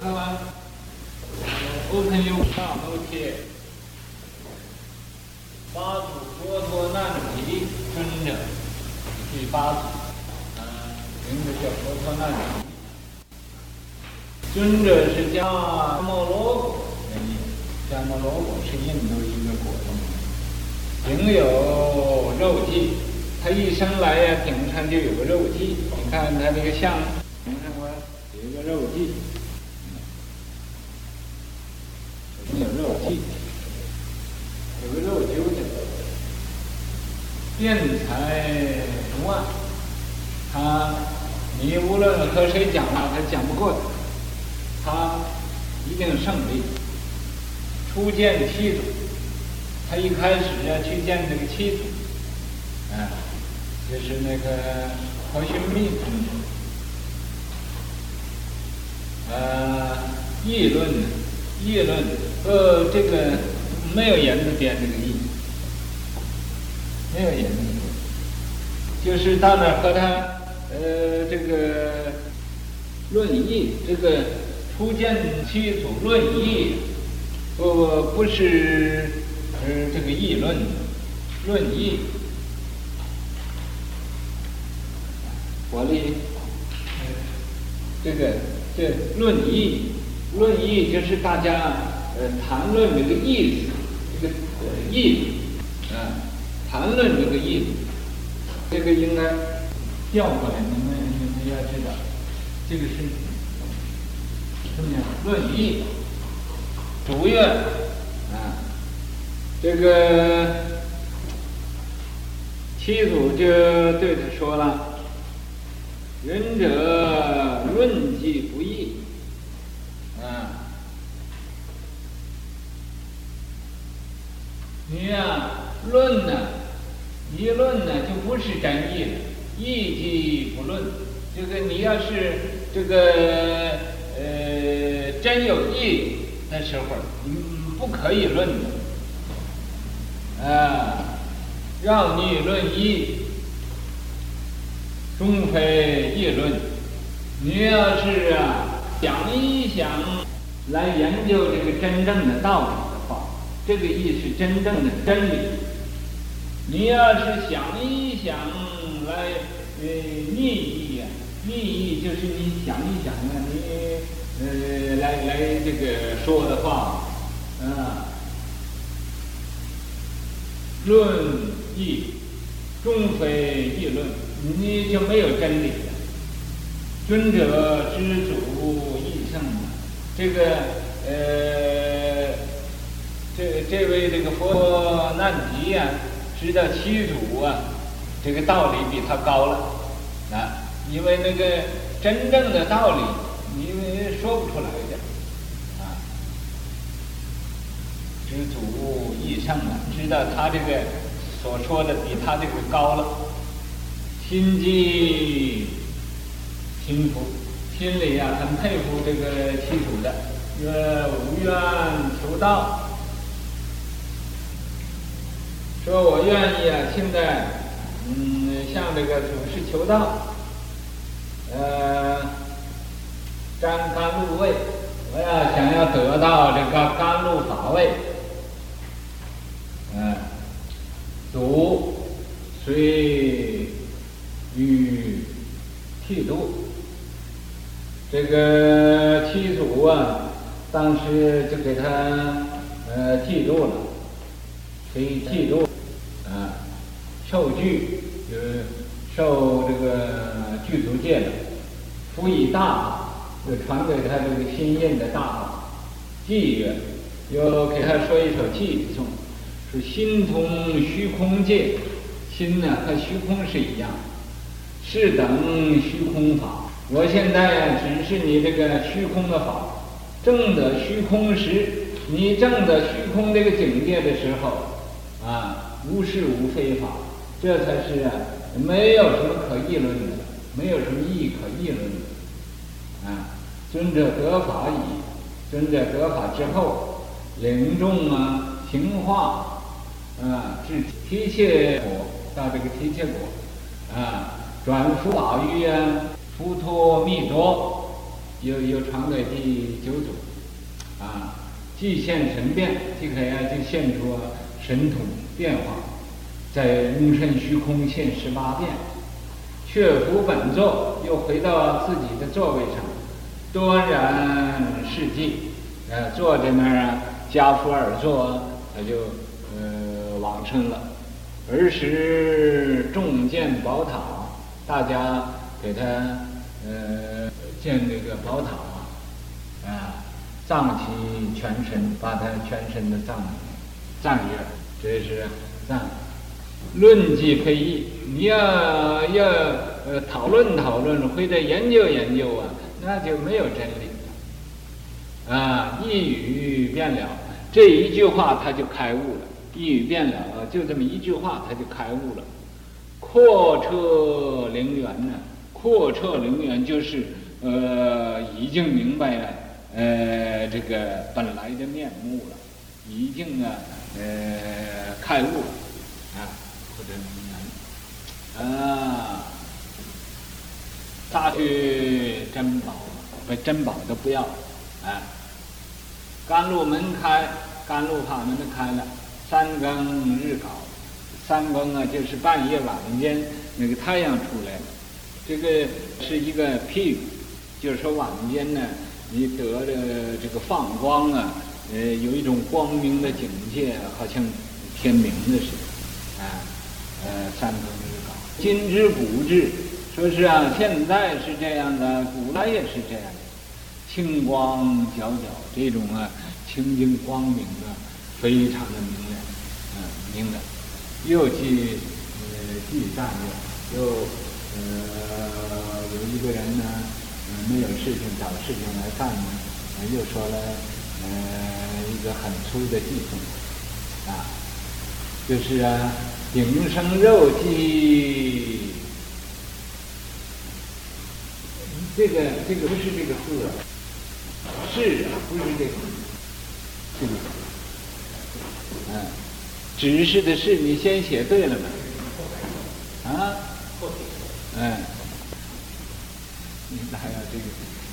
看完，open you 大头贴，八祖佛陀难提尊者，第八祖，嗯，名字叫佛陀难提。尊者是迦摩罗果，迦摩罗果是印度一个国的名，领有肉髻，他一生来呀，顶上就有个肉髻，你看他这个像，顶上我有一个肉髻，有肉髻，有个肉揪子，辩才无碍，他你无论和谁讲话，他讲不过他。他一定胜利。初见妻子，他一开始要去见这个妻子，啊，就是那个婆须密宗，呃，议论，议论，呃，这个没有言字边这个议，没有言字边，就是到那儿和他，呃，这个论议，这个。初见七祖论议，不不是呃这个议论，论议，我的这个这论议，论议就是大家呃谈论这个意思，这个呃意思。啊，谈论这个意思，这个应该调过来，你们你们要知道，这个是。什么呀论意，主愿啊，这个七祖就对他说了：“仁者论议不易啊，你呀、啊、论呢，一论呢就不是真议了，议即不论。这个你要是这个。”呃，真有义的时候，你不可以论的，啊，让你论义，终非议论。你要是啊想一想来研究这个真正的道理的话，这个义是真正的真理。你要是想一想来呃逆义呀，逆义就是你想一想啊，你。呃，来来，这个说的话，啊，论议，终非议论，你就没有真理了。尊者知足益圣，这个呃，这这位这个佛难提呀，知道七祖啊，这个道理比他高了。啊，因为那个真正的道理。因为说不出来的，啊，知足益圣啊，知道他这个所说的比他这个高了，心激心服，心里、啊、很佩服这个七祖的，呃，无愿求道，说我愿意啊，现在嗯向这个祖师求道，呃。沾甘露味，我要想要得到这个甘露法味，嗯，祖虽予剃度，这个七祖啊，当时就给他呃剃度了，可以剃度，受具就是受这个具足戒了，辅以大。就传给他这个新印的大法，偈曰，又给他说一首偈颂，说心通虚空界，心呢和虚空是一样，是等虚空法。我现在呀，只是你这个虚空的法，正得虚空时，你正得虚空这个境界的时候，啊，无是无非法，这才是啊，没有什么可议论的，没有什么义可议论的，啊。尊者得法已，尊者得法之后，领众啊，行化啊，至提切果，到这个提切果，啊，转福宝于啊，浮陀密多，又又传给第九祖，啊，既现神变，即可呀就现出神通变化，在龙神虚空现十八变，却复本座，又回到自己的座位上，端然示寂，呃，坐在那儿啊，跏趺而坐，他就呃往生了。儿时重建宝塔，大家给他呃建这个宝塔啊，葬其全身，把他全身的葬葬月，这是葬。论即非议，你要要呃讨论讨论或者研究研究啊，那就没有真理了啊！一语便了，这一句话他就开悟了。一语便了，就这么一句话，他就开悟了。阔彻灵元呢？阔彻灵元就是呃，已经明白了呃这个本来的面目了，已经啊呃开悟了，或者灵元啊，大去珍宝，把珍宝都不要啊，甘露门开，甘露法门都开了。三更日晁，三更啊，就是半夜晚间那个太阳出来了。这个是一个譬喻，就是说晚间呢，你得了这个放光啊，呃，有一种光明的境界，好像天明的似的，啊，呃，三更日晁。今之古之，说是啊，现在是这样的，古来也是这样的，清光皎皎，这种啊，清净光明啊，非常的明亮，嗯。明的，又去呃祭赞又又呃有一个人呢，呃没有事情找事情来干呢，呃又说了呃一个很粗的偈颂，啊，就是啊顶生肉髻，这个这个不是这个字，是啊不是这个，这个，嗯。指示的是你先写对了吗？啊，嗯，你还要这个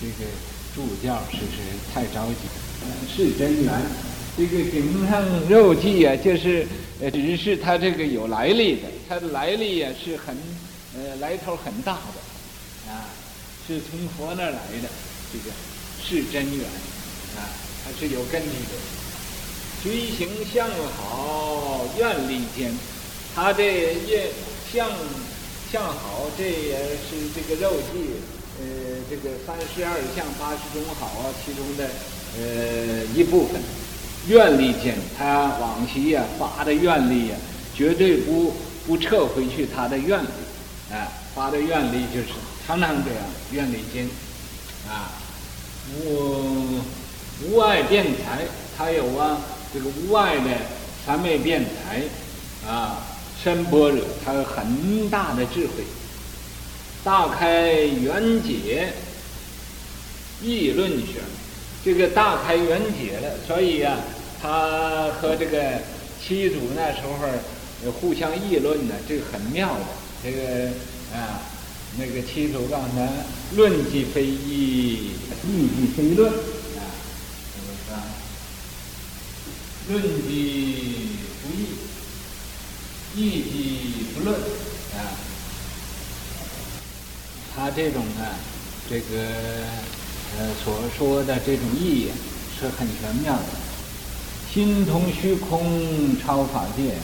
这个助教是是太着急，是真难，这个顶上肉髻啊，就是只是他这个有来历的，他的来历呀是很呃来头很大的，啊，是从佛那儿来的，这个是真缘，啊，它是有根据的。随行相好，愿力坚。他这也相相好，这也是这个肉髻，呃，这个三十二相八十种好啊，其中的呃一部分。愿力坚，他往昔呀发的愿力呀，绝对不不撤回去他的愿力，啊，发的愿力就是常常这样，愿力坚，啊，无无碍辩才，他有啊。这个无碍的三昧辩才，啊，深般若，他有很大的智慧，大开圆解，议论学，这个大开圆解了，所以呀、啊，他和这个七祖那时候互相议论呢，这个很妙的，这个啊，那个七祖刚才论即非议，议即非论啊，是吧。论即不议，议即不论啊。他这种呢，这个呃所说的这种意义是很玄妙的。心通虚空超法界，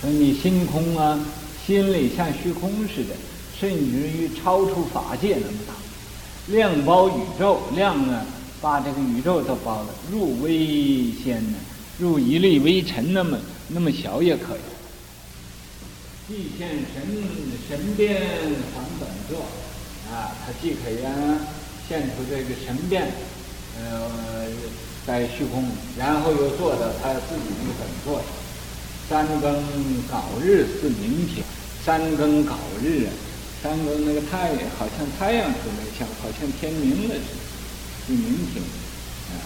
说你心空啊，心里像虚空似的，甚至于超出法界那么大，量包宇宙，量呢把这个宇宙都包了，入微仙呢。入一粒微尘那么那么小也可以。既现神神变还本座，啊，他既可以现出这个神变，呃，在虚空，然后又做到他自己那个本座。三更搞日是明天，三更搞日啊，三更那个太阳好像太阳出来，像好像天明了似的，是明天啊。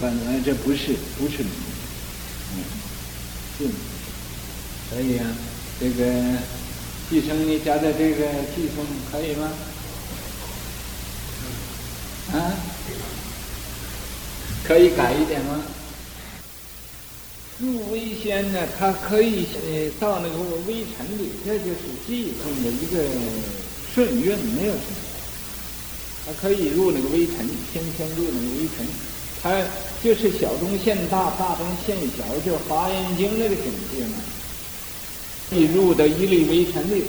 本来这不是不是明天，嗯，是，所以啊，这个继承你加的这个继承可以吗？啊，可以改一点吗？入微仙呢，它可以呃到那个微尘里，这就是技术的一个顺运，没有什么。它可以入那个微尘，天天入那个微尘，它就是小中现大，大中现小，就华严经那个境界嘛。一入到一粒微尘里。